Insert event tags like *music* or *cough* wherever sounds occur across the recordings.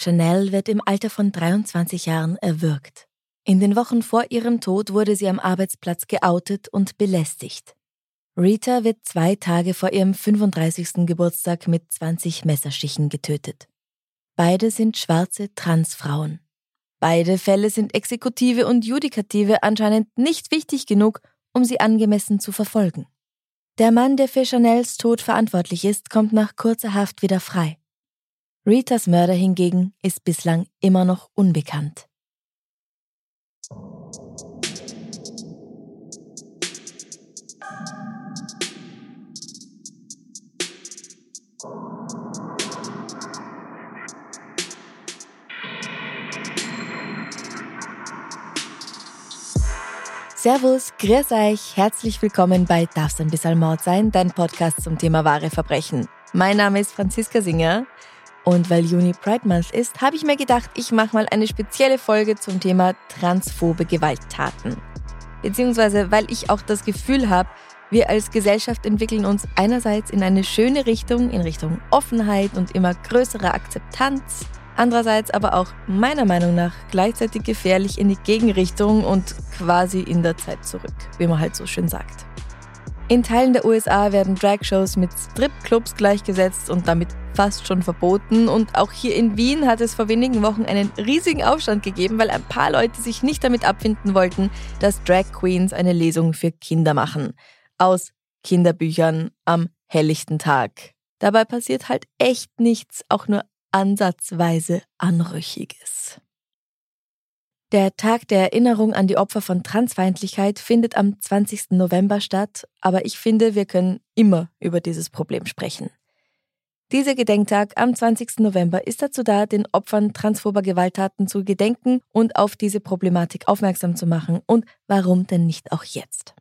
Chanel wird im Alter von 23 Jahren erwürgt. In den Wochen vor ihrem Tod wurde sie am Arbeitsplatz geoutet und belästigt. Rita wird zwei Tage vor ihrem 35. Geburtstag mit 20 Messerstichen getötet. Beide sind schwarze Transfrauen. Beide Fälle sind Exekutive und Judikative anscheinend nicht wichtig genug, um sie angemessen zu verfolgen. Der Mann, der für Chanels Tod verantwortlich ist, kommt nach kurzer Haft wieder frei. Ritas Mörder hingegen ist bislang immer noch unbekannt. Servus, grüß euch, herzlich willkommen bei Darf's ein bisschen Mord sein, dein Podcast zum Thema wahre Verbrechen. Mein Name ist Franziska Singer und weil Juni Pride Month ist, habe ich mir gedacht, ich mache mal eine spezielle Folge zum Thema transphobe Gewalttaten. Beziehungsweise weil ich auch das Gefühl habe, wir als Gesellschaft entwickeln uns einerseits in eine schöne Richtung, in Richtung Offenheit und immer größere Akzeptanz, andererseits aber auch meiner Meinung nach gleichzeitig gefährlich in die Gegenrichtung und quasi in der Zeit zurück, wie man halt so schön sagt. In Teilen der USA werden Dragshows mit Stripclubs gleichgesetzt und damit fast schon verboten. Und auch hier in Wien hat es vor wenigen Wochen einen riesigen Aufstand gegeben, weil ein paar Leute sich nicht damit abfinden wollten, dass Drag Queens eine Lesung für Kinder machen. Aus Kinderbüchern am helllichten Tag. Dabei passiert halt echt nichts, auch nur ansatzweise Anrüchiges. Der Tag der Erinnerung an die Opfer von Transfeindlichkeit findet am 20. November statt, aber ich finde, wir können immer über dieses Problem sprechen. Dieser Gedenktag am 20. November ist dazu da, den Opfern transphober Gewalttaten zu gedenken und auf diese Problematik aufmerksam zu machen. Und warum denn nicht auch jetzt?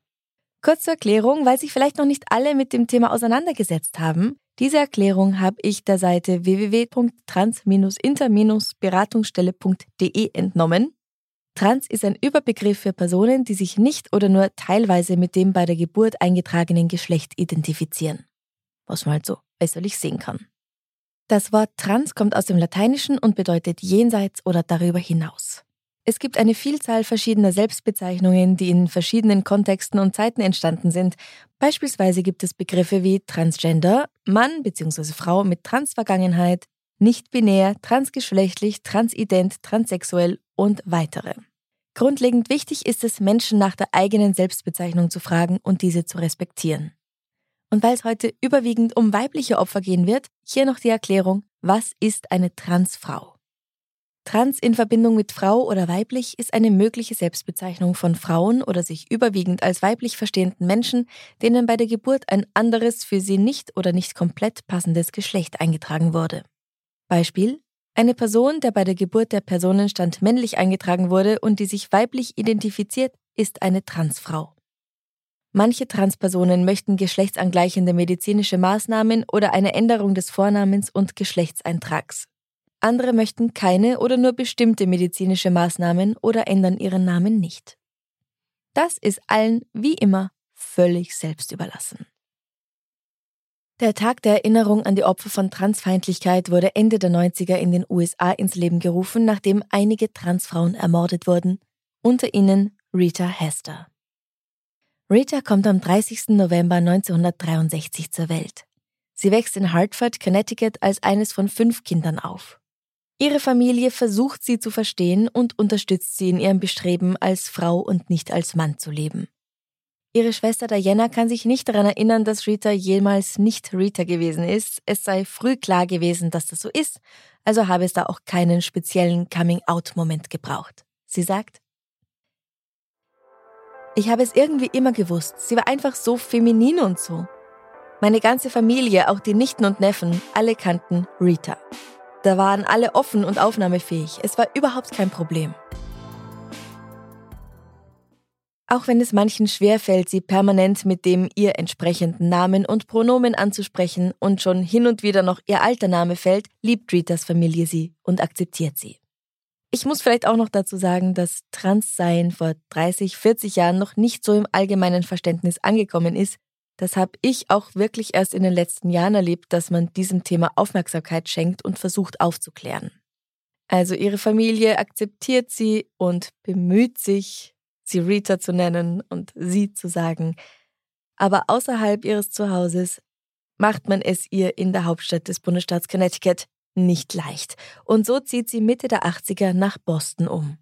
Kurz zur Erklärung, weil sich vielleicht noch nicht alle mit dem Thema auseinandergesetzt haben. Diese Erklärung habe ich der Seite www.trans-inter-beratungsstelle.de entnommen. Trans ist ein Überbegriff für Personen, die sich nicht oder nur teilweise mit dem bei der Geburt eingetragenen Geschlecht identifizieren. Was man halt so äußerlich sehen kann. Das Wort trans kommt aus dem Lateinischen und bedeutet jenseits oder darüber hinaus. Es gibt eine Vielzahl verschiedener Selbstbezeichnungen, die in verschiedenen Kontexten und Zeiten entstanden sind. Beispielsweise gibt es Begriffe wie Transgender, Mann bzw. Frau mit Transvergangenheit, nicht-binär, transgeschlechtlich, transident, transsexuell und weitere. Grundlegend wichtig ist es, Menschen nach der eigenen Selbstbezeichnung zu fragen und diese zu respektieren. Und weil es heute überwiegend um weibliche Opfer gehen wird, hier noch die Erklärung, was ist eine Transfrau? Trans in Verbindung mit Frau oder weiblich ist eine mögliche Selbstbezeichnung von Frauen oder sich überwiegend als weiblich verstehenden Menschen, denen bei der Geburt ein anderes für sie nicht oder nicht komplett passendes Geschlecht eingetragen wurde. Beispiel eine Person, der bei der Geburt der Personenstand männlich eingetragen wurde und die sich weiblich identifiziert, ist eine Transfrau. Manche Transpersonen möchten geschlechtsangleichende medizinische Maßnahmen oder eine Änderung des Vornamens und Geschlechtseintrags. Andere möchten keine oder nur bestimmte medizinische Maßnahmen oder ändern ihren Namen nicht. Das ist allen, wie immer, völlig selbst überlassen. Der Tag der Erinnerung an die Opfer von Transfeindlichkeit wurde Ende der 90er in den USA ins Leben gerufen, nachdem einige Transfrauen ermordet wurden, unter ihnen Rita Hester. Rita kommt am 30. November 1963 zur Welt. Sie wächst in Hartford, Connecticut als eines von fünf Kindern auf. Ihre Familie versucht sie zu verstehen und unterstützt sie in ihrem Bestreben, als Frau und nicht als Mann zu leben. Ihre Schwester Diana kann sich nicht daran erinnern, dass Rita jemals nicht Rita gewesen ist. Es sei früh klar gewesen, dass das so ist, also habe es da auch keinen speziellen Coming-out-Moment gebraucht. Sie sagt, ich habe es irgendwie immer gewusst. Sie war einfach so feminin und so. Meine ganze Familie, auch die Nichten und Neffen, alle kannten Rita. Da waren alle offen und aufnahmefähig. Es war überhaupt kein Problem. Auch wenn es manchen schwerfällt, sie permanent mit dem ihr entsprechenden Namen und Pronomen anzusprechen und schon hin und wieder noch ihr alter Name fällt, liebt Ritas Familie sie und akzeptiert sie. Ich muss vielleicht auch noch dazu sagen, dass Transsein vor 30, 40 Jahren noch nicht so im allgemeinen Verständnis angekommen ist. Das habe ich auch wirklich erst in den letzten Jahren erlebt, dass man diesem Thema Aufmerksamkeit schenkt und versucht aufzuklären. Also ihre Familie akzeptiert sie und bemüht sich, sie Rita zu nennen und sie zu sagen. Aber außerhalb ihres Zuhauses macht man es ihr in der Hauptstadt des Bundesstaats Connecticut nicht leicht. Und so zieht sie Mitte der 80er nach Boston um.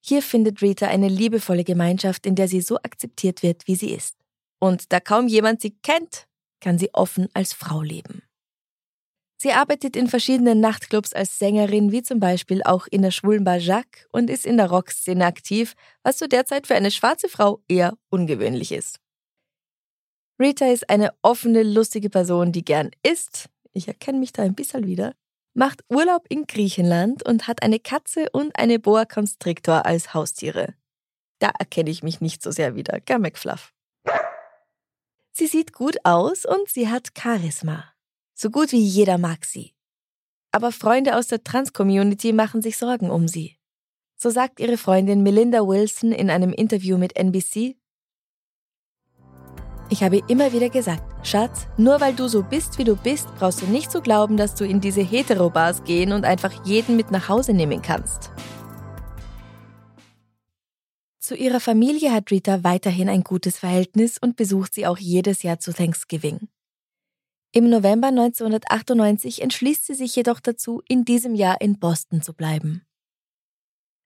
Hier findet Rita eine liebevolle Gemeinschaft, in der sie so akzeptiert wird, wie sie ist. Und da kaum jemand sie kennt, kann sie offen als Frau leben. Sie arbeitet in verschiedenen Nachtclubs als Sängerin, wie zum Beispiel auch in der Schwulenbar Jacques und ist in der Rockszene aktiv, was zu der Zeit für eine schwarze Frau eher ungewöhnlich ist. Rita ist eine offene, lustige Person, die gern isst, ich erkenne mich da ein bisschen wieder, macht Urlaub in Griechenland und hat eine Katze und eine Boa Constrictor als Haustiere. Da erkenne ich mich nicht so sehr wieder, gell, McFluff? Sie sieht gut aus und sie hat Charisma. So gut wie jeder mag sie. Aber Freunde aus der Trans-Community machen sich Sorgen um sie. So sagt ihre Freundin Melinda Wilson in einem Interview mit NBC, ich habe immer wieder gesagt, Schatz, nur weil du so bist, wie du bist, brauchst du nicht zu glauben, dass du in diese Hetero-Bars gehen und einfach jeden mit nach Hause nehmen kannst. Zu ihrer Familie hat Rita weiterhin ein gutes Verhältnis und besucht sie auch jedes Jahr zu Thanksgiving. Im November 1998 entschließt sie sich jedoch dazu, in diesem Jahr in Boston zu bleiben.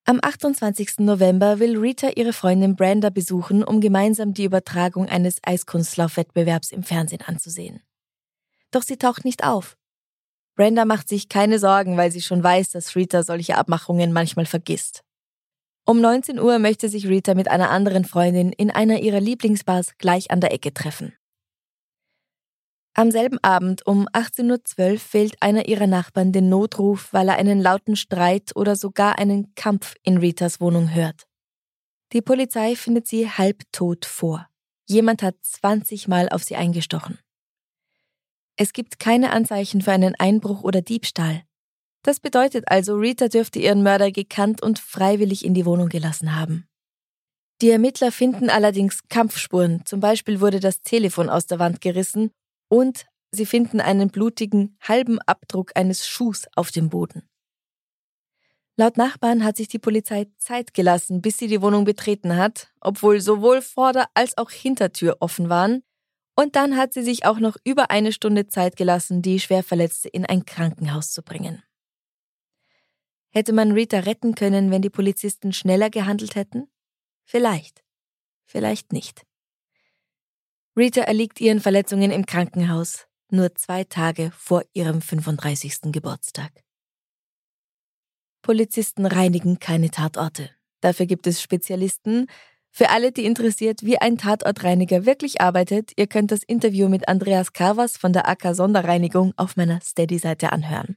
Am 28. November will Rita ihre Freundin Brenda besuchen, um gemeinsam die Übertragung eines Eiskunstlaufwettbewerbs im Fernsehen anzusehen. Doch sie taucht nicht auf. Brenda macht sich keine Sorgen, weil sie schon weiß, dass Rita solche Abmachungen manchmal vergisst. Um 19 Uhr möchte sich Rita mit einer anderen Freundin in einer ihrer Lieblingsbars gleich an der Ecke treffen. Am selben Abend um 18.12 Uhr wählt einer ihrer Nachbarn den Notruf, weil er einen lauten Streit oder sogar einen Kampf in Ritas Wohnung hört. Die Polizei findet sie halbtot vor. Jemand hat 20 Mal auf sie eingestochen. Es gibt keine Anzeichen für einen Einbruch oder Diebstahl. Das bedeutet also, Rita dürfte ihren Mörder gekannt und freiwillig in die Wohnung gelassen haben. Die Ermittler finden allerdings Kampfspuren, zum Beispiel wurde das Telefon aus der Wand gerissen und sie finden einen blutigen, halben Abdruck eines Schuhs auf dem Boden. Laut Nachbarn hat sich die Polizei Zeit gelassen, bis sie die Wohnung betreten hat, obwohl sowohl Vorder- als auch Hintertür offen waren. Und dann hat sie sich auch noch über eine Stunde Zeit gelassen, die Schwerverletzte in ein Krankenhaus zu bringen. Hätte man Rita retten können, wenn die Polizisten schneller gehandelt hätten? Vielleicht. Vielleicht nicht. Rita erliegt ihren Verletzungen im Krankenhaus, nur zwei Tage vor ihrem 35. Geburtstag. Polizisten reinigen keine Tatorte. Dafür gibt es Spezialisten. Für alle, die interessiert, wie ein Tatortreiniger wirklich arbeitet, ihr könnt das Interview mit Andreas Carvas von der AK Sonderreinigung auf meiner Steady-Seite anhören.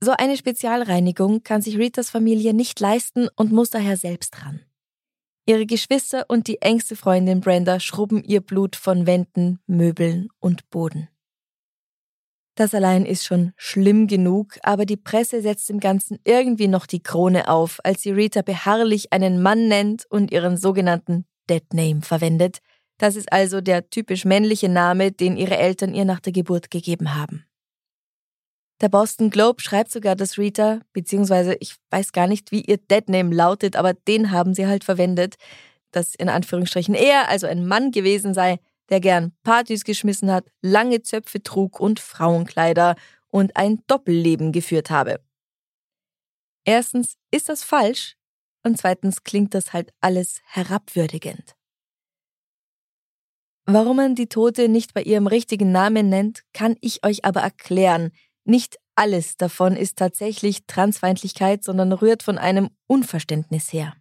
So eine Spezialreinigung kann sich Ritas Familie nicht leisten und muss daher selbst ran. Ihre Geschwister und die engste Freundin Brenda schrubben ihr Blut von Wänden, Möbeln und Boden. Das allein ist schon schlimm genug, aber die Presse setzt dem Ganzen irgendwie noch die Krone auf, als sie Rita beharrlich einen Mann nennt und ihren sogenannten Dead Name verwendet. Das ist also der typisch männliche Name, den ihre Eltern ihr nach der Geburt gegeben haben. Der Boston Globe schreibt sogar, dass Rita, beziehungsweise ich weiß gar nicht, wie ihr Deadname lautet, aber den haben sie halt verwendet, dass in Anführungsstrichen er also ein Mann gewesen sei, der gern Partys geschmissen hat, lange Zöpfe trug und Frauenkleider und ein Doppelleben geführt habe. Erstens ist das falsch und zweitens klingt das halt alles herabwürdigend. Warum man die Tote nicht bei ihrem richtigen Namen nennt, kann ich euch aber erklären, nicht alles davon ist tatsächlich Transfeindlichkeit, sondern rührt von einem Unverständnis her.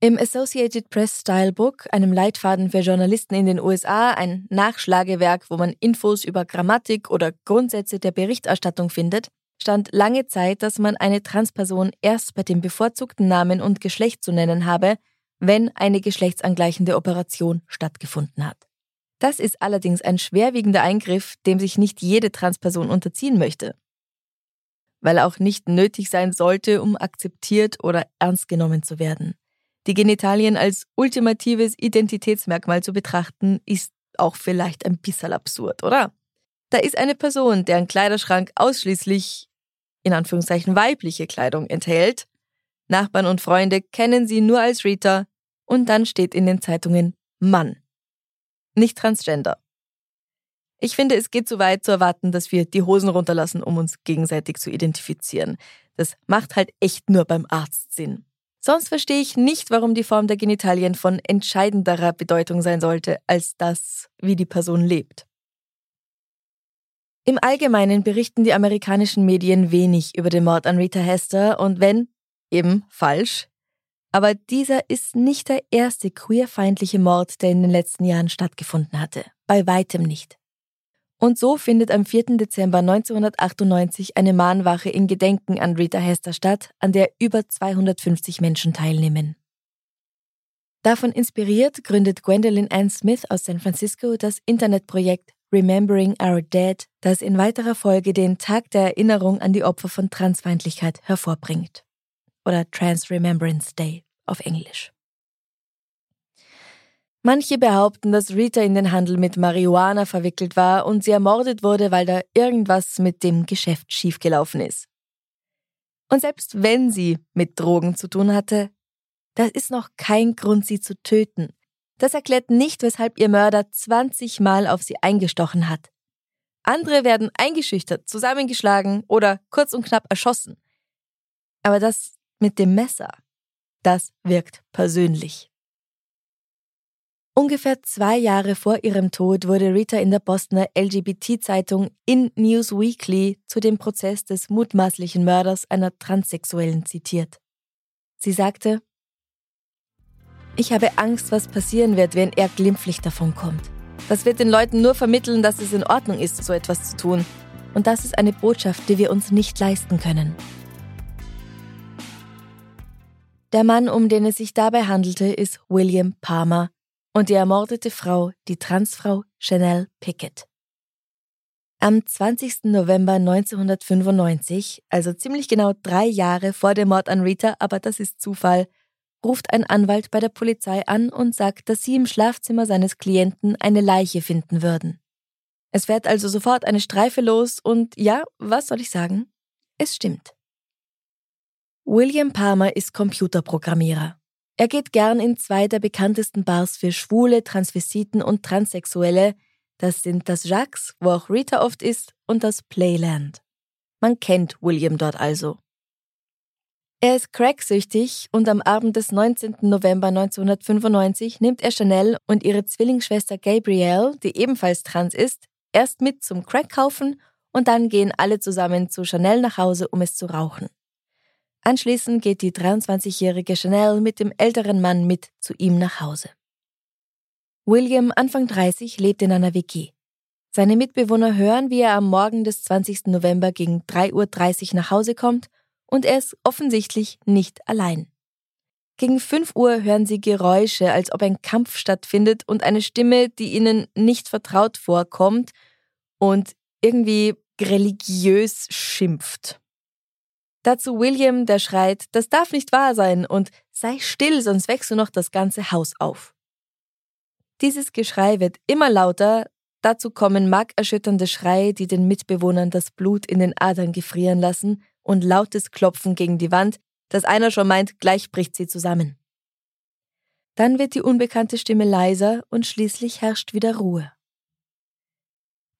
Im Associated Press Style Book, einem Leitfaden für Journalisten in den USA, ein Nachschlagewerk, wo man Infos über Grammatik oder Grundsätze der Berichterstattung findet, stand lange Zeit, dass man eine Transperson erst bei dem bevorzugten Namen und Geschlecht zu nennen habe, wenn eine geschlechtsangleichende Operation stattgefunden hat. Das ist allerdings ein schwerwiegender Eingriff, dem sich nicht jede Transperson unterziehen möchte. Weil er auch nicht nötig sein sollte, um akzeptiert oder ernst genommen zu werden. Die Genitalien als ultimatives Identitätsmerkmal zu betrachten, ist auch vielleicht ein bisschen absurd, oder? Da ist eine Person, deren Kleiderschrank ausschließlich in Anführungszeichen weibliche Kleidung enthält. Nachbarn und Freunde kennen sie nur als Rita und dann steht in den Zeitungen Mann. Nicht Transgender. Ich finde, es geht zu weit zu erwarten, dass wir die Hosen runterlassen, um uns gegenseitig zu identifizieren. Das macht halt echt nur beim Arzt Sinn. Sonst verstehe ich nicht, warum die Form der Genitalien von entscheidenderer Bedeutung sein sollte, als das, wie die Person lebt. Im Allgemeinen berichten die amerikanischen Medien wenig über den Mord an Rita Hester und wenn, eben falsch. Aber dieser ist nicht der erste queerfeindliche Mord, der in den letzten Jahren stattgefunden hatte. Bei weitem nicht. Und so findet am 4. Dezember 1998 eine Mahnwache in Gedenken an Rita Hester statt, an der über 250 Menschen teilnehmen. Davon inspiriert gründet Gwendolyn Ann Smith aus San Francisco das Internetprojekt Remembering Our Dead, das in weiterer Folge den Tag der Erinnerung an die Opfer von Transfeindlichkeit hervorbringt. Oder Trans Remembrance Day auf Englisch. Manche behaupten, dass Rita in den Handel mit Marihuana verwickelt war und sie ermordet wurde, weil da irgendwas mit dem Geschäft schiefgelaufen ist. Und selbst wenn sie mit Drogen zu tun hatte, das ist noch kein Grund, sie zu töten. Das erklärt nicht, weshalb ihr Mörder 20 Mal auf sie eingestochen hat. Andere werden eingeschüchtert, zusammengeschlagen oder kurz und knapp erschossen. Aber das mit dem Messer, das wirkt persönlich. Ungefähr zwei Jahre vor ihrem Tod wurde Rita in der Bostoner LGBT-Zeitung In News Weekly zu dem Prozess des mutmaßlichen Mörders einer Transsexuellen zitiert. Sie sagte, ich habe Angst, was passieren wird, wenn er glimpflich davonkommt. Das wird den Leuten nur vermitteln, dass es in Ordnung ist, so etwas zu tun. Und das ist eine Botschaft, die wir uns nicht leisten können. Der Mann, um den es sich dabei handelte, ist William Palmer, und die ermordete Frau, die Transfrau Chanel Pickett. Am 20. November 1995, also ziemlich genau drei Jahre vor dem Mord an Rita, aber das ist Zufall, ruft ein Anwalt bei der Polizei an und sagt, dass sie im Schlafzimmer seines Klienten eine Leiche finden würden. Es fährt also sofort eine Streife los und ja, was soll ich sagen? Es stimmt. William Palmer ist Computerprogrammierer. Er geht gern in zwei der bekanntesten Bars für Schwule, Transvestiten und Transsexuelle. Das sind das Jacques, wo auch Rita oft ist, und das Playland. Man kennt William dort also. Er ist cracksüchtig und am Abend des 19. November 1995 nimmt er Chanel und ihre Zwillingsschwester Gabrielle, die ebenfalls trans ist, erst mit zum Crack kaufen und dann gehen alle zusammen zu Chanel nach Hause, um es zu rauchen. Anschließend geht die 23-jährige Chanel mit dem älteren Mann mit zu ihm nach Hause. William, Anfang 30, lebt in einer WG. Seine Mitbewohner hören, wie er am Morgen des 20. November gegen 3.30 Uhr nach Hause kommt und er ist offensichtlich nicht allein. Gegen 5 Uhr hören sie Geräusche, als ob ein Kampf stattfindet und eine Stimme, die ihnen nicht vertraut vorkommt und irgendwie religiös schimpft. Dazu William, der schreit, das darf nicht wahr sein und sei still, sonst wächst du noch das ganze Haus auf. Dieses Geschrei wird immer lauter, dazu kommen markerschütternde Schreie, die den Mitbewohnern das Blut in den Adern gefrieren lassen und lautes Klopfen gegen die Wand, dass einer schon meint, gleich bricht sie zusammen. Dann wird die unbekannte Stimme leiser und schließlich herrscht wieder Ruhe.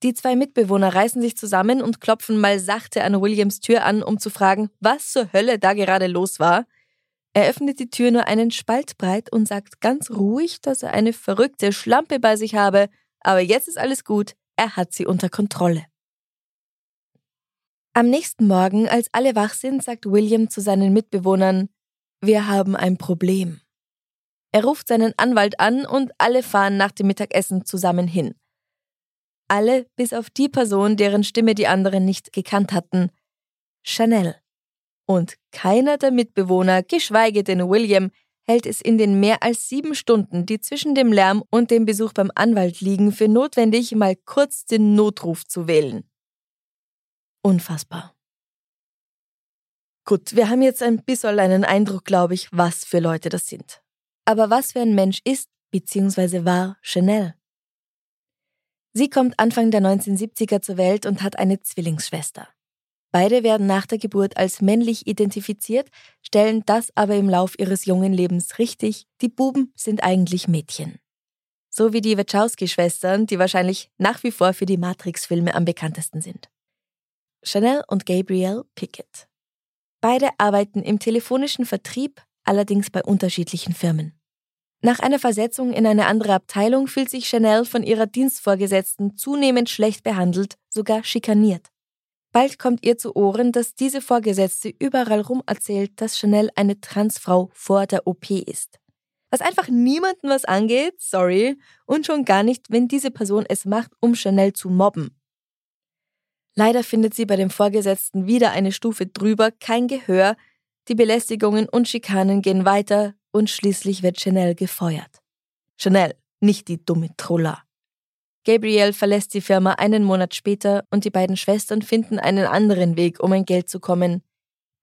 Die zwei Mitbewohner reißen sich zusammen und klopfen mal sachte an Williams Tür an, um zu fragen, was zur Hölle da gerade los war. Er öffnet die Tür nur einen Spalt breit und sagt ganz ruhig, dass er eine verrückte Schlampe bei sich habe, aber jetzt ist alles gut, er hat sie unter Kontrolle. Am nächsten Morgen, als alle wach sind, sagt William zu seinen Mitbewohnern, wir haben ein Problem. Er ruft seinen Anwalt an und alle fahren nach dem Mittagessen zusammen hin. Alle bis auf die Person, deren Stimme die anderen nicht gekannt hatten. Chanel. Und keiner der Mitbewohner, geschweige denn William, hält es in den mehr als sieben Stunden, die zwischen dem Lärm und dem Besuch beim Anwalt liegen, für notwendig, mal kurz den Notruf zu wählen. Unfassbar. Gut, wir haben jetzt ein bisschen einen Eindruck, glaube ich, was für Leute das sind. Aber was für ein Mensch ist bzw. war Chanel? Sie kommt Anfang der 1970er zur Welt und hat eine Zwillingsschwester. Beide werden nach der Geburt als männlich identifiziert, stellen das aber im Lauf ihres jungen Lebens richtig, die Buben sind eigentlich Mädchen. So wie die Wachowski-Schwestern, die wahrscheinlich nach wie vor für die Matrix-Filme am bekanntesten sind. Chanel und Gabrielle Pickett. Beide arbeiten im telefonischen Vertrieb, allerdings bei unterschiedlichen Firmen. Nach einer Versetzung in eine andere Abteilung fühlt sich Chanel von ihrer Dienstvorgesetzten zunehmend schlecht behandelt, sogar schikaniert. Bald kommt ihr zu Ohren, dass diese Vorgesetzte überall rum erzählt, dass Chanel eine Transfrau vor der OP ist. Was einfach niemanden was angeht, sorry, und schon gar nicht, wenn diese Person es macht, um Chanel zu mobben. Leider findet sie bei dem Vorgesetzten wieder eine Stufe drüber kein Gehör, die Belästigungen und Schikanen gehen weiter und schließlich wird Chanel gefeuert. Chanel, nicht die dumme Troller. Gabrielle verlässt die Firma einen Monat später und die beiden Schwestern finden einen anderen Weg, um an Geld zu kommen,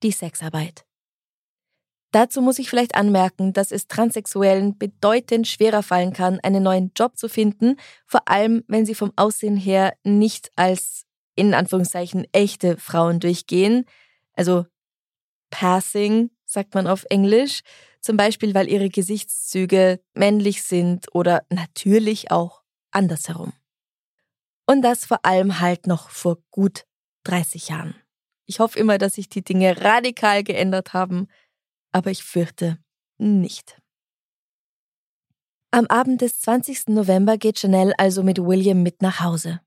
die Sexarbeit. Dazu muss ich vielleicht anmerken, dass es Transsexuellen bedeutend schwerer fallen kann, einen neuen Job zu finden, vor allem wenn sie vom Aussehen her nicht als in Anführungszeichen echte Frauen durchgehen, also passing, sagt man auf Englisch, zum Beispiel weil ihre Gesichtszüge männlich sind oder natürlich auch andersherum. Und das vor allem halt noch vor gut 30 Jahren. Ich hoffe immer, dass sich die Dinge radikal geändert haben, aber ich fürchte nicht. Am Abend des 20. November geht Chanel also mit William mit nach Hause.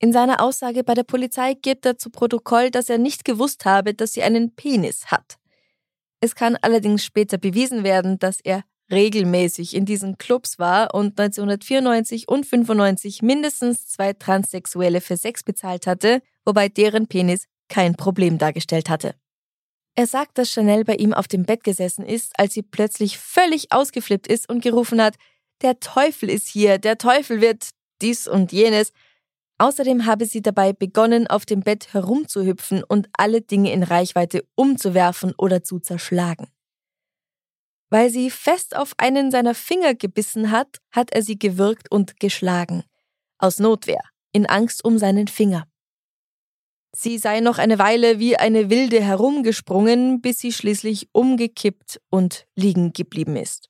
In seiner Aussage bei der Polizei gibt er zu Protokoll, dass er nicht gewusst habe, dass sie einen Penis hat. Es kann allerdings später bewiesen werden, dass er regelmäßig in diesen Clubs war und 1994 und 95 mindestens zwei Transsexuelle für Sex bezahlt hatte, wobei deren Penis kein Problem dargestellt hatte. Er sagt, dass Chanel bei ihm auf dem Bett gesessen ist, als sie plötzlich völlig ausgeflippt ist und gerufen hat, der Teufel ist hier, der Teufel wird dies und jenes. Außerdem habe sie dabei begonnen, auf dem Bett herumzuhüpfen und alle Dinge in Reichweite umzuwerfen oder zu zerschlagen. Weil sie fest auf einen seiner Finger gebissen hat, hat er sie gewürgt und geschlagen. Aus Notwehr, in Angst um seinen Finger. Sie sei noch eine Weile wie eine Wilde herumgesprungen, bis sie schließlich umgekippt und liegen geblieben ist.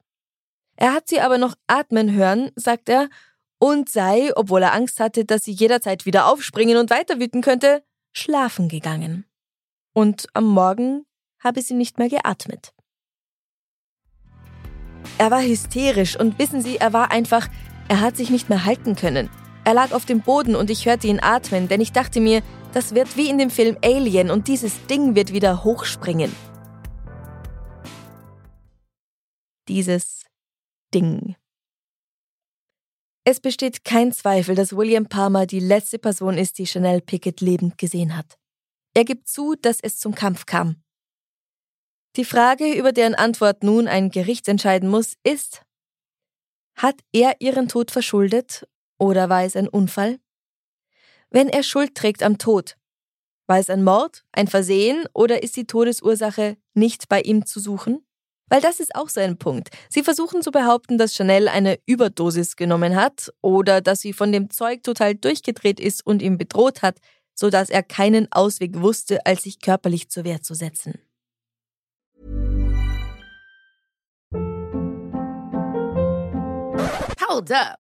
Er hat sie aber noch atmen hören, sagt er, und sei, obwohl er Angst hatte, dass sie jederzeit wieder aufspringen und weiter wüten könnte, schlafen gegangen. Und am Morgen habe sie nicht mehr geatmet. Er war hysterisch und wissen Sie, er war einfach, er hat sich nicht mehr halten können. Er lag auf dem Boden und ich hörte ihn atmen, denn ich dachte mir, das wird wie in dem Film Alien und dieses Ding wird wieder hochspringen. Dieses Ding. Es besteht kein Zweifel, dass William Palmer die letzte Person ist, die Chanel Pickett lebend gesehen hat. Er gibt zu, dass es zum Kampf kam. Die Frage, über deren Antwort nun ein Gericht entscheiden muss, ist, hat er ihren Tod verschuldet oder war es ein Unfall? Wenn er Schuld trägt am Tod, war es ein Mord, ein Versehen oder ist die Todesursache nicht bei ihm zu suchen? Weil das ist auch so ein Punkt. Sie versuchen zu behaupten, dass Chanel eine Überdosis genommen hat oder dass sie von dem Zeug total durchgedreht ist und ihn bedroht hat, sodass er keinen Ausweg wusste, als sich körperlich zur Wehr zu setzen. Hold up.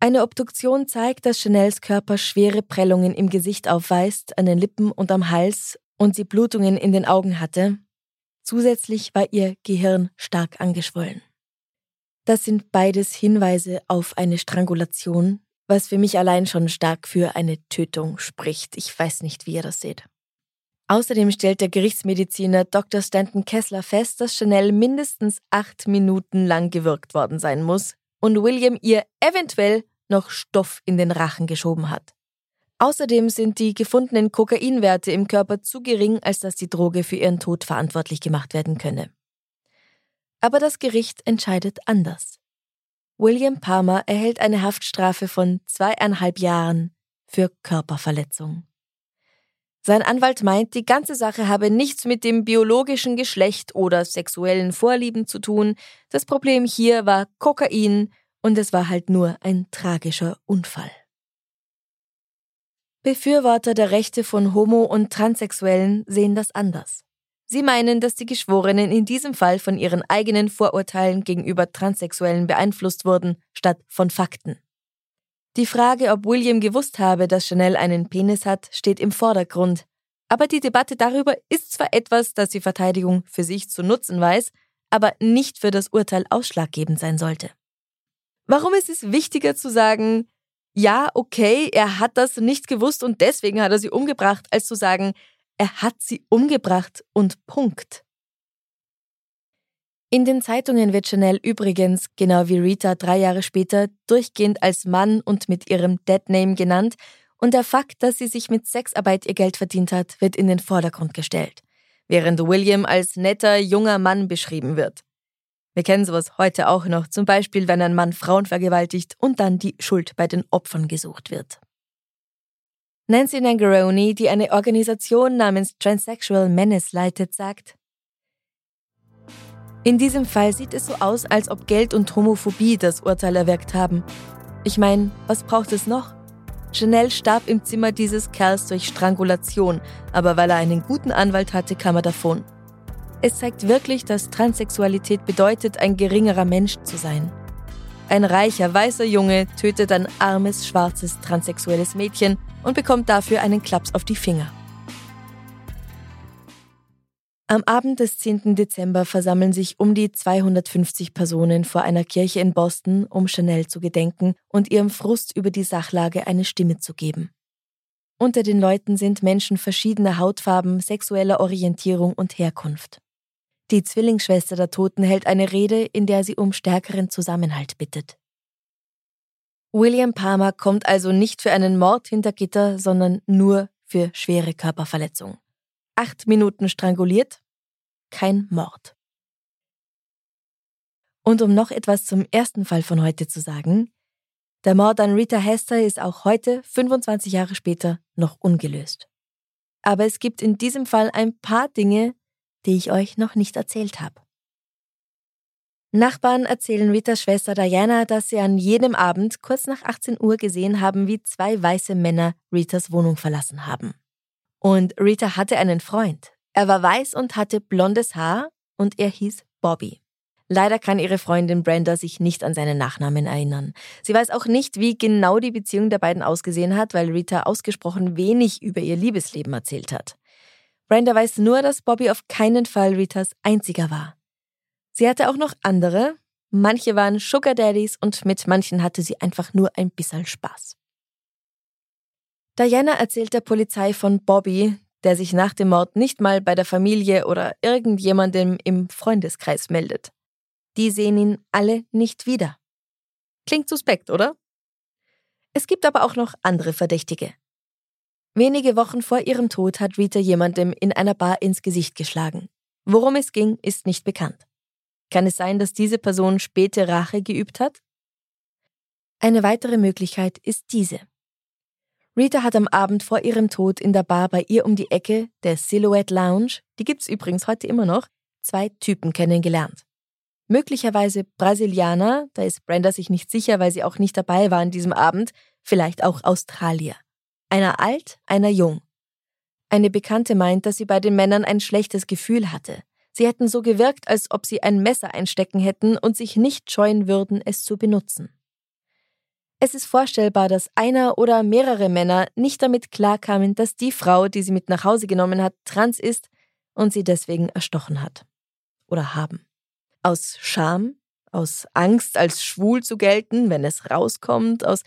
Eine Obduktion zeigt, dass Chanels Körper schwere Prellungen im Gesicht aufweist, an den Lippen und am Hals und sie Blutungen in den Augen hatte. Zusätzlich war ihr Gehirn stark angeschwollen. Das sind beides Hinweise auf eine Strangulation, was für mich allein schon stark für eine Tötung spricht. Ich weiß nicht, wie ihr das seht. Außerdem stellt der Gerichtsmediziner Dr. Stanton Kessler fest, dass Chanel mindestens acht Minuten lang gewirkt worden sein muss, und William ihr eventuell noch Stoff in den Rachen geschoben hat. Außerdem sind die gefundenen Kokainwerte im Körper zu gering, als dass die Droge für ihren Tod verantwortlich gemacht werden könne. Aber das Gericht entscheidet anders. William Palmer erhält eine Haftstrafe von zweieinhalb Jahren für Körperverletzung. Sein Anwalt meint, die ganze Sache habe nichts mit dem biologischen Geschlecht oder sexuellen Vorlieben zu tun. Das Problem hier war Kokain und es war halt nur ein tragischer Unfall. Befürworter der Rechte von Homo- und Transsexuellen sehen das anders. Sie meinen, dass die Geschworenen in diesem Fall von ihren eigenen Vorurteilen gegenüber Transsexuellen beeinflusst wurden, statt von Fakten. Die Frage, ob William gewusst habe, dass Chanel einen Penis hat, steht im Vordergrund. Aber die Debatte darüber ist zwar etwas, das die Verteidigung für sich zu nutzen weiß, aber nicht für das Urteil ausschlaggebend sein sollte. Warum ist es wichtiger zu sagen, ja, okay, er hat das nicht gewusst und deswegen hat er sie umgebracht, als zu sagen, er hat sie umgebracht und Punkt. In den Zeitungen wird Chanel übrigens, genau wie Rita drei Jahre später, durchgehend als Mann und mit ihrem Deadname genannt und der Fakt, dass sie sich mit Sexarbeit ihr Geld verdient hat, wird in den Vordergrund gestellt, während William als netter, junger Mann beschrieben wird. Wir kennen sowas heute auch noch, zum Beispiel wenn ein Mann Frauen vergewaltigt und dann die Schuld bei den Opfern gesucht wird. Nancy Nangaroni, die eine Organisation namens Transsexual Menace leitet, sagt, in diesem Fall sieht es so aus, als ob Geld und Homophobie das Urteil erwirkt haben. Ich meine, was braucht es noch? Chanel starb im Zimmer dieses Kerls durch Strangulation, aber weil er einen guten Anwalt hatte, kam er davon. Es zeigt wirklich, dass Transsexualität bedeutet, ein geringerer Mensch zu sein. Ein reicher weißer Junge tötet ein armes schwarzes transsexuelles Mädchen und bekommt dafür einen Klaps auf die Finger. Am Abend des 10. Dezember versammeln sich um die 250 Personen vor einer Kirche in Boston, um Chanel zu gedenken und ihrem Frust über die Sachlage eine Stimme zu geben. Unter den Leuten sind Menschen verschiedener Hautfarben, sexueller Orientierung und Herkunft. Die Zwillingsschwester der Toten hält eine Rede, in der sie um stärkeren Zusammenhalt bittet. William Palmer kommt also nicht für einen Mord hinter Gitter, sondern nur für schwere Körperverletzung acht Minuten stranguliert, kein Mord. Und um noch etwas zum ersten Fall von heute zu sagen, der Mord an Rita Hester ist auch heute, 25 Jahre später, noch ungelöst. Aber es gibt in diesem Fall ein paar Dinge, die ich euch noch nicht erzählt habe. Nachbarn erzählen Ritas Schwester Diana, dass sie an jedem Abend kurz nach 18 Uhr gesehen haben, wie zwei weiße Männer Ritas Wohnung verlassen haben. Und Rita hatte einen Freund. Er war weiß und hatte blondes Haar und er hieß Bobby. Leider kann ihre Freundin Brenda sich nicht an seinen Nachnamen erinnern. Sie weiß auch nicht, wie genau die Beziehung der beiden ausgesehen hat, weil Rita ausgesprochen wenig über ihr Liebesleben erzählt hat. Brenda weiß nur, dass Bobby auf keinen Fall Ritas einziger war. Sie hatte auch noch andere. Manche waren Sugar Daddies und mit manchen hatte sie einfach nur ein bisschen Spaß. Diana erzählt der Polizei von Bobby, der sich nach dem Mord nicht mal bei der Familie oder irgendjemandem im Freundeskreis meldet. Die sehen ihn alle nicht wieder. Klingt suspekt, oder? Es gibt aber auch noch andere Verdächtige. Wenige Wochen vor ihrem Tod hat Rita jemandem in einer Bar ins Gesicht geschlagen. Worum es ging, ist nicht bekannt. Kann es sein, dass diese Person späte Rache geübt hat? Eine weitere Möglichkeit ist diese. Rita hat am Abend vor ihrem Tod in der Bar bei ihr um die Ecke, der Silhouette Lounge, die gibt's übrigens heute immer noch, zwei Typen kennengelernt. Möglicherweise Brasilianer, da ist Brenda sich nicht sicher, weil sie auch nicht dabei war an diesem Abend, vielleicht auch Australier. Einer alt, einer jung. Eine Bekannte meint, dass sie bei den Männern ein schlechtes Gefühl hatte. Sie hätten so gewirkt, als ob sie ein Messer einstecken hätten und sich nicht scheuen würden, es zu benutzen. Es ist vorstellbar, dass einer oder mehrere Männer nicht damit klarkamen, dass die Frau, die sie mit nach Hause genommen hat, trans ist und sie deswegen erstochen hat. Oder haben. Aus Scham, aus Angst, als schwul zu gelten, wenn es rauskommt, aus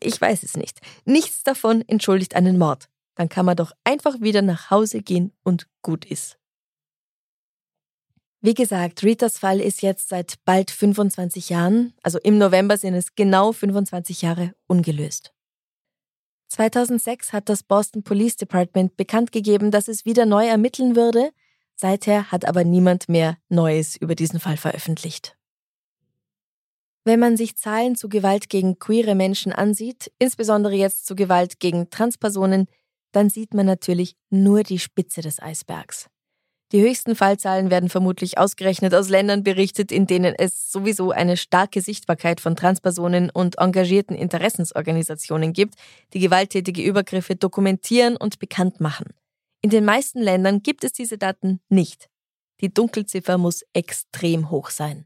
ich weiß es nicht. Nichts davon entschuldigt einen Mord. Dann kann man doch einfach wieder nach Hause gehen und gut ist. Wie gesagt, Ritas Fall ist jetzt seit bald 25 Jahren, also im November sind es genau 25 Jahre, ungelöst. 2006 hat das Boston Police Department bekannt gegeben, dass es wieder neu ermitteln würde. Seither hat aber niemand mehr Neues über diesen Fall veröffentlicht. Wenn man sich Zahlen zu Gewalt gegen queere Menschen ansieht, insbesondere jetzt zu Gewalt gegen Transpersonen, dann sieht man natürlich nur die Spitze des Eisbergs. Die höchsten Fallzahlen werden vermutlich ausgerechnet aus Ländern berichtet, in denen es sowieso eine starke Sichtbarkeit von Transpersonen und engagierten Interessensorganisationen gibt, die gewalttätige Übergriffe dokumentieren und bekannt machen. In den meisten Ländern gibt es diese Daten nicht. Die Dunkelziffer muss extrem hoch sein.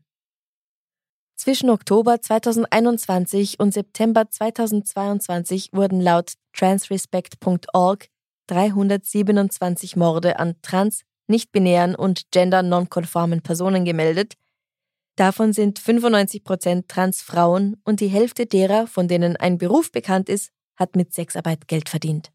Zwischen Oktober 2021 und September 2022 wurden laut transrespect.org 327 Morde an trans, nicht-binären und gender-nonkonformen Personen gemeldet. Davon sind 95 Prozent Transfrauen und die Hälfte derer, von denen ein Beruf bekannt ist, hat mit Sexarbeit Geld verdient.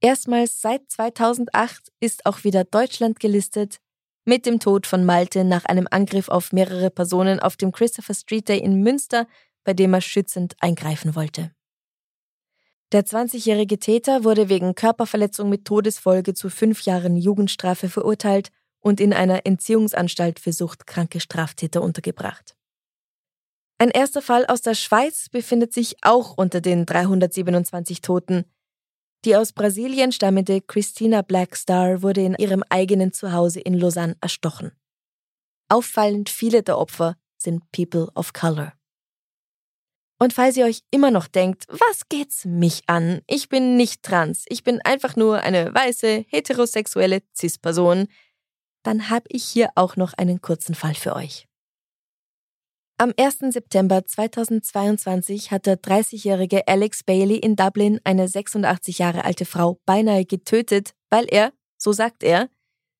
Erstmals seit 2008 ist auch wieder Deutschland gelistet, mit dem Tod von Malte nach einem Angriff auf mehrere Personen auf dem Christopher Street Day in Münster, bei dem er schützend eingreifen wollte. Der 20-jährige Täter wurde wegen Körperverletzung mit Todesfolge zu fünf Jahren Jugendstrafe verurteilt und in einer Entziehungsanstalt für suchtkranke Straftäter untergebracht. Ein erster Fall aus der Schweiz befindet sich auch unter den 327 Toten. Die aus Brasilien stammende Christina Blackstar wurde in ihrem eigenen Zuhause in Lausanne erstochen. Auffallend viele der Opfer sind People of Color. Und falls ihr euch immer noch denkt, was geht's mich an? Ich bin nicht trans, ich bin einfach nur eine weiße, heterosexuelle Cis-Person, dann habe ich hier auch noch einen kurzen Fall für euch. Am 1. September 2022 hat der 30-jährige Alex Bailey in Dublin eine 86 Jahre alte Frau beinahe getötet, weil er, so sagt er,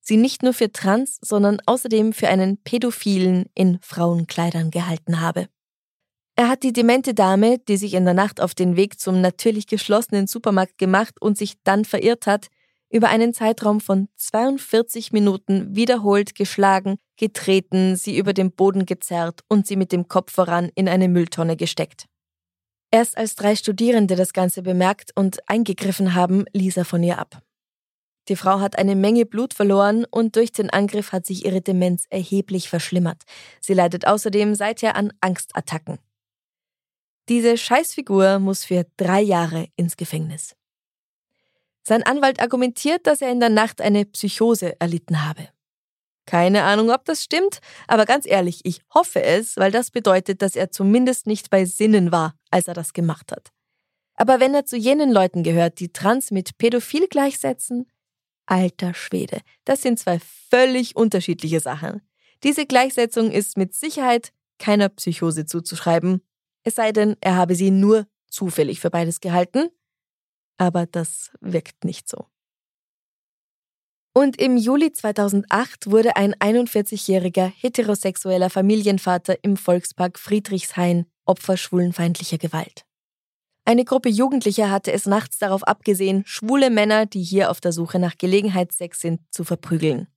sie nicht nur für trans, sondern außerdem für einen Pädophilen in Frauenkleidern gehalten habe. Er hat die demente Dame, die sich in der Nacht auf den Weg zum natürlich geschlossenen Supermarkt gemacht und sich dann verirrt hat, über einen Zeitraum von 42 Minuten wiederholt geschlagen, getreten, sie über den Boden gezerrt und sie mit dem Kopf voran in eine Mülltonne gesteckt. Erst als drei Studierende das Ganze bemerkt und eingegriffen haben, ließ er von ihr ab. Die Frau hat eine Menge Blut verloren und durch den Angriff hat sich ihre Demenz erheblich verschlimmert. Sie leidet außerdem seither an Angstattacken. Diese Scheißfigur muss für drei Jahre ins Gefängnis. Sein Anwalt argumentiert, dass er in der Nacht eine Psychose erlitten habe. Keine Ahnung, ob das stimmt, aber ganz ehrlich, ich hoffe es, weil das bedeutet, dass er zumindest nicht bei Sinnen war, als er das gemacht hat. Aber wenn er zu jenen Leuten gehört, die Trans mit Pädophil gleichsetzen, alter Schwede, das sind zwei völlig unterschiedliche Sachen. Diese Gleichsetzung ist mit Sicherheit keiner Psychose zuzuschreiben es sei denn, er habe sie nur zufällig für beides gehalten, aber das wirkt nicht so. Und im Juli 2008 wurde ein 41-jähriger heterosexueller Familienvater im Volkspark Friedrichshain Opfer schwulenfeindlicher Gewalt. Eine Gruppe Jugendlicher hatte es nachts darauf abgesehen, schwule Männer, die hier auf der Suche nach Gelegenheitssex sind, zu verprügeln.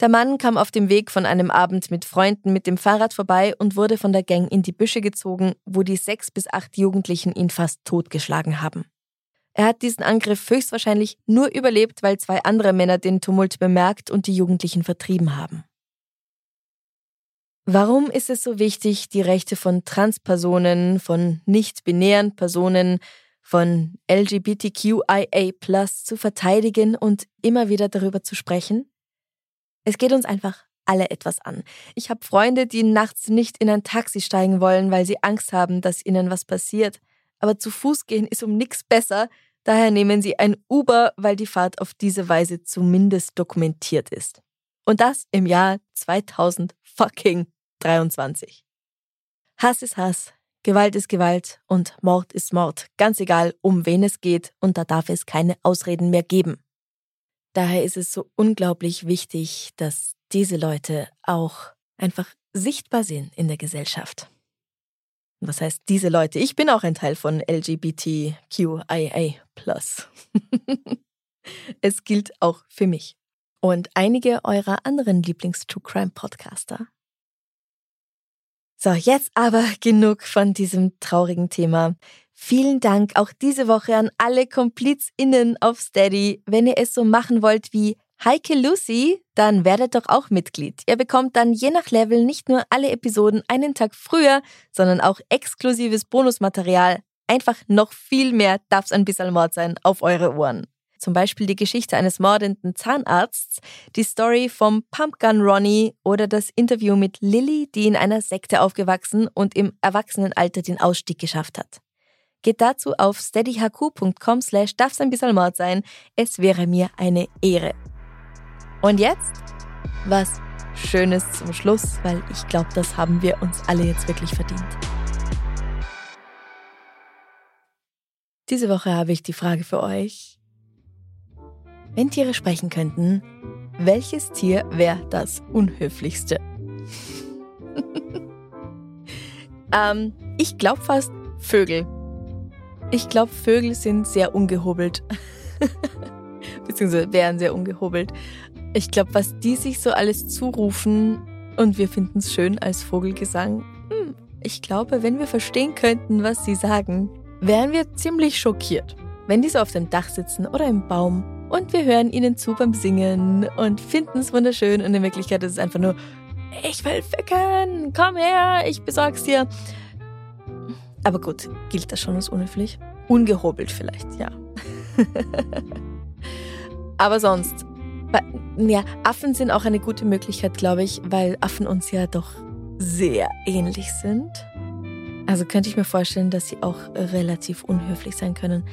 Der Mann kam auf dem Weg von einem Abend mit Freunden mit dem Fahrrad vorbei und wurde von der Gang in die Büsche gezogen, wo die sechs bis acht Jugendlichen ihn fast totgeschlagen haben. Er hat diesen Angriff höchstwahrscheinlich nur überlebt, weil zwei andere Männer den Tumult bemerkt und die Jugendlichen vertrieben haben. Warum ist es so wichtig, die Rechte von Transpersonen, von nicht-binären Personen, von LGBTQIA zu verteidigen und immer wieder darüber zu sprechen? Es geht uns einfach alle etwas an. Ich habe Freunde, die nachts nicht in ein Taxi steigen wollen, weil sie Angst haben, dass ihnen was passiert. Aber zu Fuß gehen ist um nichts besser, daher nehmen sie ein Uber, weil die Fahrt auf diese Weise zumindest dokumentiert ist. Und das im Jahr 2023. Hass ist Hass, Gewalt ist Gewalt und Mord ist Mord, ganz egal, um wen es geht, und da darf es keine Ausreden mehr geben. Daher ist es so unglaublich wichtig, dass diese Leute auch einfach sichtbar sind in der Gesellschaft. Was heißt diese Leute? Ich bin auch ein Teil von LGBTQIA. *laughs* es gilt auch für mich. Und einige eurer anderen Lieblings-True Crime Podcaster. So, jetzt aber genug von diesem traurigen Thema. Vielen Dank auch diese Woche an alle KomplizInnen auf Steady. Wenn ihr es so machen wollt wie Heike Lucy, dann werdet doch auch Mitglied. Ihr bekommt dann je nach Level nicht nur alle Episoden einen Tag früher, sondern auch exklusives Bonusmaterial. Einfach noch viel mehr darf's ein bisschen Mord sein auf eure Ohren. Zum Beispiel die Geschichte eines mordenden Zahnarzts, die Story vom Pumpgun Ronnie oder das Interview mit Lilly, die in einer Sekte aufgewachsen und im Erwachsenenalter den Ausstieg geschafft hat. Geht dazu auf steadyhq.com slash darf's ein bisschen Mord sein. Es wäre mir eine Ehre. Und jetzt was Schönes zum Schluss, weil ich glaube, das haben wir uns alle jetzt wirklich verdient. Diese Woche habe ich die Frage für euch. Wenn Tiere sprechen könnten, welches Tier wäre das unhöflichste? *laughs* ähm, ich glaube fast Vögel. Ich glaube, Vögel sind sehr ungehobelt. *laughs* Beziehungsweise wären sehr ungehobelt. Ich glaube, was die sich so alles zurufen und wir finden es schön als Vogelgesang. Hm, ich glaube, wenn wir verstehen könnten, was sie sagen, wären wir ziemlich schockiert. Wenn die so auf dem Dach sitzen oder im Baum und wir hören ihnen zu beim Singen und finden es wunderschön und in Wirklichkeit ist es einfach nur, ich will ficken, komm her, ich besorg's dir. Aber gut, gilt das schon als unhöflich? Ungehobelt vielleicht, ja. *laughs* Aber sonst, ja, Affen sind auch eine gute Möglichkeit, glaube ich, weil Affen uns ja doch sehr ähnlich sind. Also könnte ich mir vorstellen, dass sie auch relativ unhöflich sein können.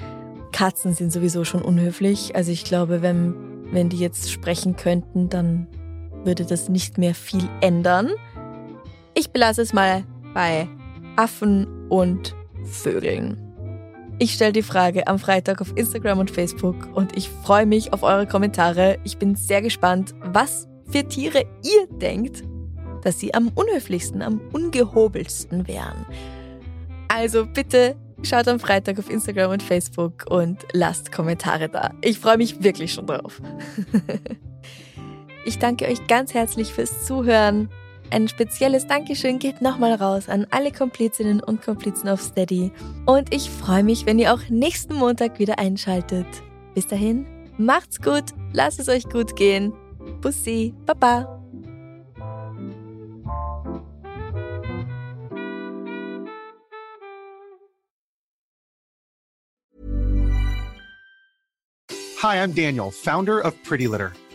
Katzen sind sowieso schon unhöflich. Also ich glaube, wenn, wenn die jetzt sprechen könnten, dann würde das nicht mehr viel ändern. Ich belasse es mal bei Affen und Vögeln. Ich stelle die Frage am Freitag auf Instagram und Facebook und ich freue mich auf eure Kommentare. Ich bin sehr gespannt, was für Tiere ihr denkt, dass sie am unhöflichsten, am ungehobelsten wären. Also bitte schaut am Freitag auf Instagram und Facebook und lasst Kommentare da. Ich freue mich wirklich schon drauf. *laughs* ich danke euch ganz herzlich fürs Zuhören. Ein spezielles Dankeschön geht nochmal raus an alle Komplizinnen und Komplizen auf Steady. Und ich freue mich, wenn ihr auch nächsten Montag wieder einschaltet. Bis dahin, macht's gut, lasst es euch gut gehen. Bussi, Baba. Hi, I'm Daniel, founder of Pretty Litter.